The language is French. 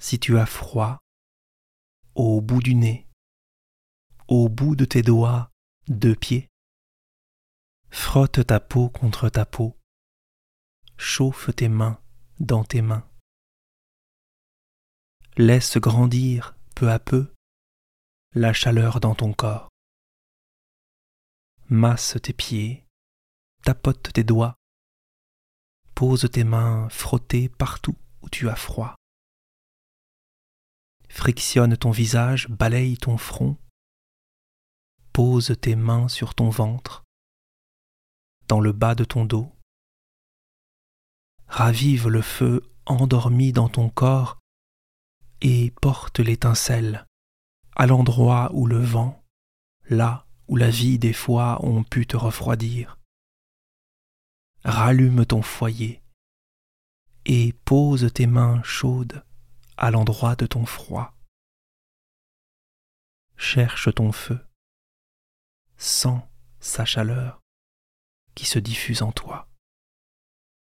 si tu as froid, au bout du nez, au bout de tes doigts, deux pieds. Frotte ta peau contre ta peau, chauffe tes mains dans tes mains. Laisse grandir peu à peu la chaleur dans ton corps. Masse tes pieds, tapote tes doigts, pose tes mains frottées partout où tu as froid. Frictionne ton visage, balaye ton front, pose tes mains sur ton ventre, dans le bas de ton dos. Ravive le feu endormi dans ton corps et porte l'étincelle à l'endroit où le vent, là où la vie des fois ont pu te refroidir. Rallume ton foyer et pose tes mains chaudes à l'endroit de ton froid. Cherche ton feu, sens sa chaleur qui se diffuse en toi.